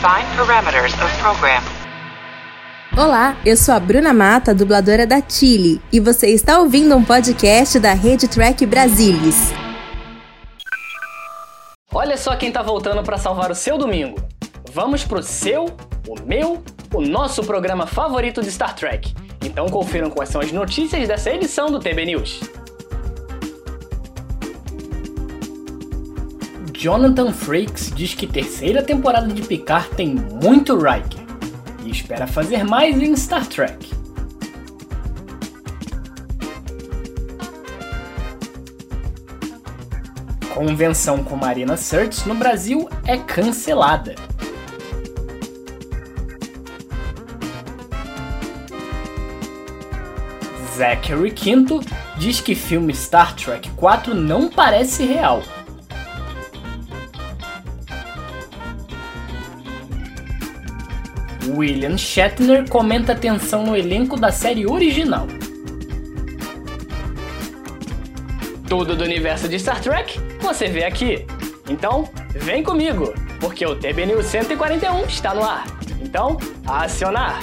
Define parameters of program. Olá, eu sou a Bruna Mata, dubladora da Chile, e você está ouvindo um podcast da Rede Track Brasilis. Olha só quem tá voltando para salvar o seu domingo. Vamos pro seu, o meu, o nosso programa favorito de Star Trek. Então confiram quais são as notícias dessa edição do TB News. Jonathan Frakes diz que terceira temporada de Picard tem muito Riker e espera fazer mais em Star Trek. Convenção com Marina Sirtis no Brasil é cancelada. Zachary Quinto diz que filme Star Trek 4 não parece real. William Shatner comenta a tensão no elenco da série original. Tudo do universo de Star Trek você vê aqui. Então, vem comigo, porque o TB News 141 está no ar. Então, acionar!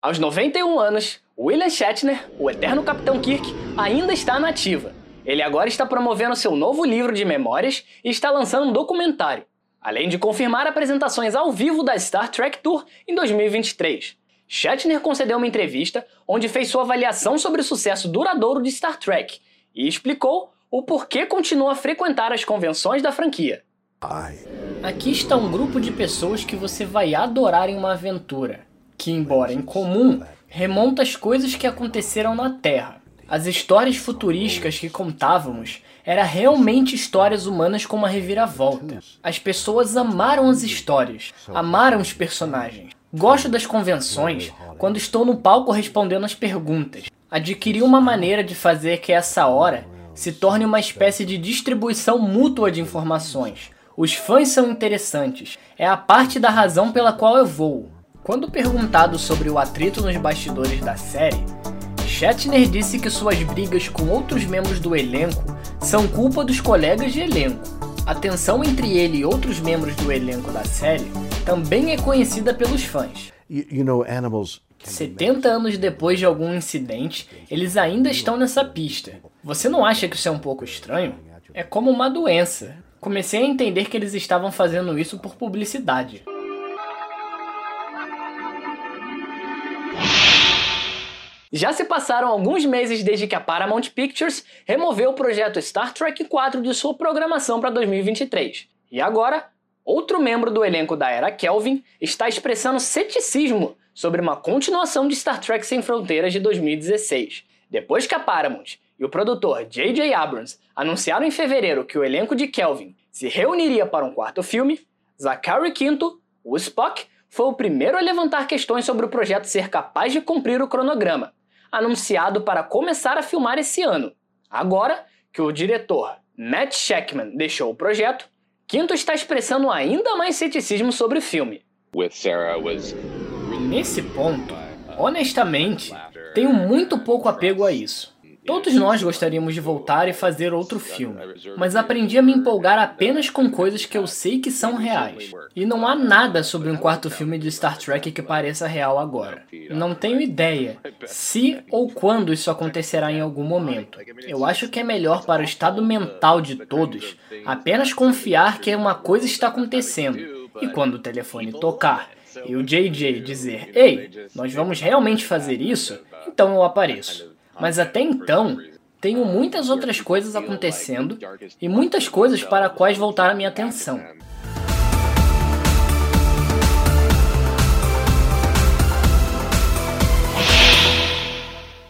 Aos 91 anos, William Shatner, o eterno Capitão Kirk, ainda está na ativa. Ele agora está promovendo seu novo livro de memórias e está lançando um documentário, além de confirmar apresentações ao vivo da Star Trek Tour em 2023. Shatner concedeu uma entrevista onde fez sua avaliação sobre o sucesso duradouro de Star Trek e explicou o porquê continua a frequentar as convenções da franquia. Aqui está um grupo de pessoas que você vai adorar em uma aventura que, embora incomum, remonta às coisas que aconteceram na Terra. As histórias futurísticas que contávamos eram realmente histórias humanas com uma reviravolta. As pessoas amaram as histórias, amaram os personagens. Gosto das convenções quando estou no palco respondendo as perguntas. Adquiri uma maneira de fazer que essa hora se torne uma espécie de distribuição mútua de informações. Os fãs são interessantes, é a parte da razão pela qual eu vou. Quando perguntado sobre o atrito nos bastidores da série, Shatner disse que suas brigas com outros membros do elenco são culpa dos colegas de elenco. A tensão entre ele e outros membros do elenco da série também é conhecida pelos fãs. 70 anos depois de algum incidente, eles ainda estão nessa pista. Você não acha que isso é um pouco estranho? É como uma doença. Comecei a entender que eles estavam fazendo isso por publicidade. Já se passaram alguns meses desde que a Paramount Pictures removeu o projeto Star Trek 4 de sua programação para 2023. E agora, outro membro do elenco da era Kelvin está expressando ceticismo sobre uma continuação de Star Trek Sem Fronteiras de 2016. Depois que a Paramount e o produtor J.J. Abrams anunciaram em fevereiro que o elenco de Kelvin se reuniria para um quarto filme, Zachary Quinto, o Spock, foi o primeiro a levantar questões sobre o projeto ser capaz de cumprir o cronograma, anunciado para começar a filmar esse ano. Agora que o diretor Matt Shackman deixou o projeto, Quinto está expressando ainda mais ceticismo sobre o filme. Nesse ponto, honestamente, tenho muito pouco apego a isso. Todos nós gostaríamos de voltar e fazer outro filme, mas aprendi a me empolgar apenas com coisas que eu sei que são reais. E não há nada sobre um quarto filme de Star Trek que pareça real agora. Não tenho ideia se ou quando isso acontecerá em algum momento. Eu acho que é melhor para o estado mental de todos apenas confiar que uma coisa está acontecendo. E quando o telefone tocar e o JJ dizer: Ei, nós vamos realmente fazer isso, então eu apareço. Mas até então, tenho muitas outras coisas acontecendo e muitas coisas para quais voltar a minha atenção.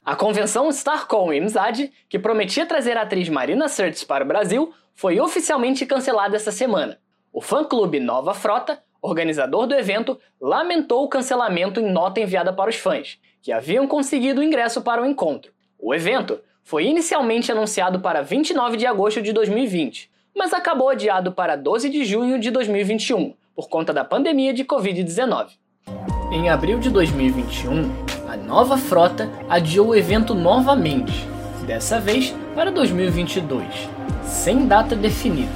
A convenção Starcom Amizade, que prometia trazer a atriz Marina Sirtis para o Brasil, foi oficialmente cancelada essa semana. O fã-clube Nova Frota, organizador do evento, lamentou o cancelamento em nota enviada para os fãs, que haviam conseguido o ingresso para o encontro. O evento foi inicialmente anunciado para 29 de agosto de 2020, mas acabou adiado para 12 de junho de 2021, por conta da pandemia de Covid-19. Em abril de 2021, nova frota adiou o evento novamente, dessa vez para 2022, sem data definida.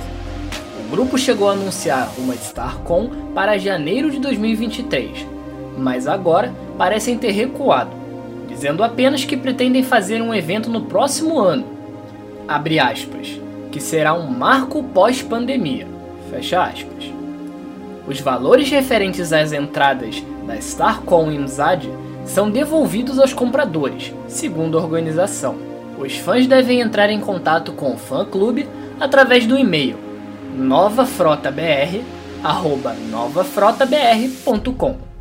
O grupo chegou a anunciar uma StarCon para janeiro de 2023, mas agora parecem ter recuado, dizendo apenas que pretendem fazer um evento no próximo ano, abre aspas, que será um marco pós-pandemia, fecha aspas. Os valores referentes às entradas da StarCon e são devolvidos aos compradores, segundo a organização. Os fãs devem entrar em contato com o fã-clube através do e-mail novafrotabr@novafrotabr.com.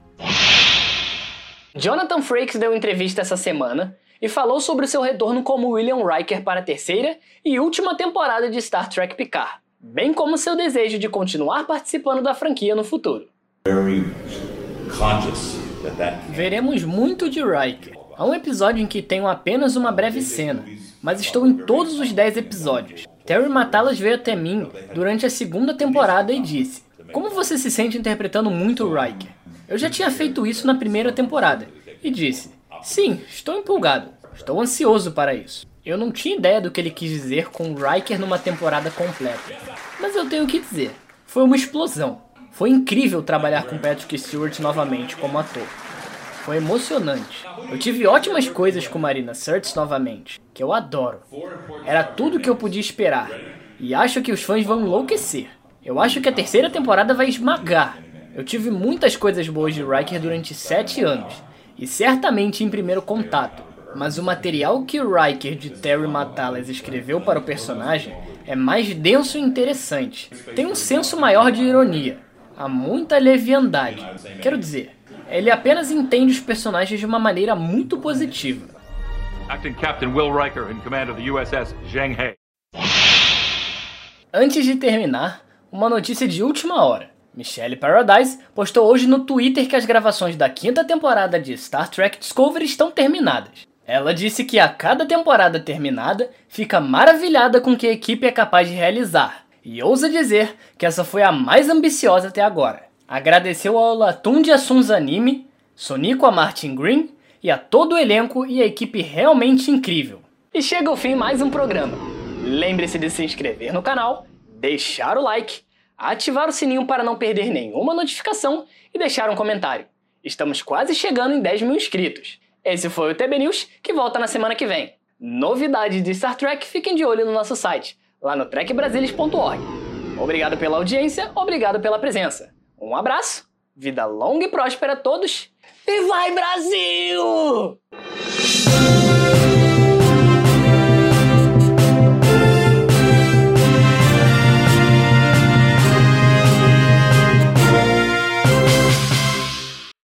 Jonathan Frakes deu entrevista essa semana e falou sobre o seu retorno como William Riker para a terceira e última temporada de Star Trek Picard, bem como seu desejo de continuar participando da franquia no futuro. Veremos muito de Riker. Há um episódio em que tenho apenas uma breve cena, mas estou em todos os 10 episódios. Terry Matalas veio até mim durante a segunda temporada e disse: Como você se sente interpretando muito Riker? Eu já tinha feito isso na primeira temporada e disse: Sim, estou empolgado. Estou ansioso para isso. Eu não tinha ideia do que ele quis dizer com Riker numa temporada completa. Mas eu tenho que dizer, foi uma explosão. Foi incrível trabalhar com Patrick Stewart novamente como ator. Foi emocionante. Eu tive ótimas coisas com Marina Sirtis novamente, que eu adoro. Era tudo que eu podia esperar. E acho que os fãs vão enlouquecer. Eu acho que a terceira temporada vai esmagar. Eu tive muitas coisas boas de Riker durante sete anos e certamente em primeiro contato. Mas o material que Riker de Terry Matalas escreveu para o personagem é mais denso e interessante. Tem um senso maior de ironia. Há muita leviandade. Quero dizer, ele apenas entende os personagens de uma maneira muito positiva. Acting Captain Will Riker in command of the USS Zheng He. Antes de terminar, uma notícia de última hora. Michelle Paradise postou hoje no Twitter que as gravações da quinta temporada de Star Trek Discovery estão terminadas. Ela disse que a cada temporada terminada fica maravilhada com o que a equipe é capaz de realizar e ousa dizer que essa foi a mais ambiciosa até agora. Agradeceu ao Latum de Assuns Anime, Sonico a Martin Green e a todo o elenco e a equipe realmente incrível. E chega o fim mais um programa. Lembre-se de se inscrever no canal, deixar o like ativar o sininho para não perder nenhuma notificação e deixar um comentário. Estamos quase chegando em 10 mil inscritos. Esse foi o TB News, que volta na semana que vem. Novidades de Star Trek, fiquem de olho no nosso site, lá no trekbrasilis.org. Obrigado pela audiência, obrigado pela presença. Um abraço, vida longa e próspera a todos, e vai Brasil!